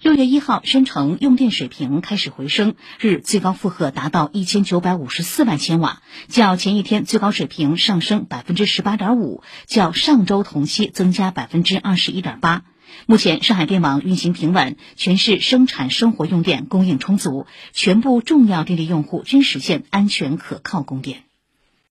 六月一号，申城用电水平开始回升，日最高负荷达到一千九百五十四万千瓦，较前一天最高水平上升百分之十八点五，较上周同期增加百分之二十一点八。目前，上海电网运行平稳，全市生产生活用电供应充足，全部重要电力用户均实现安全可靠供电。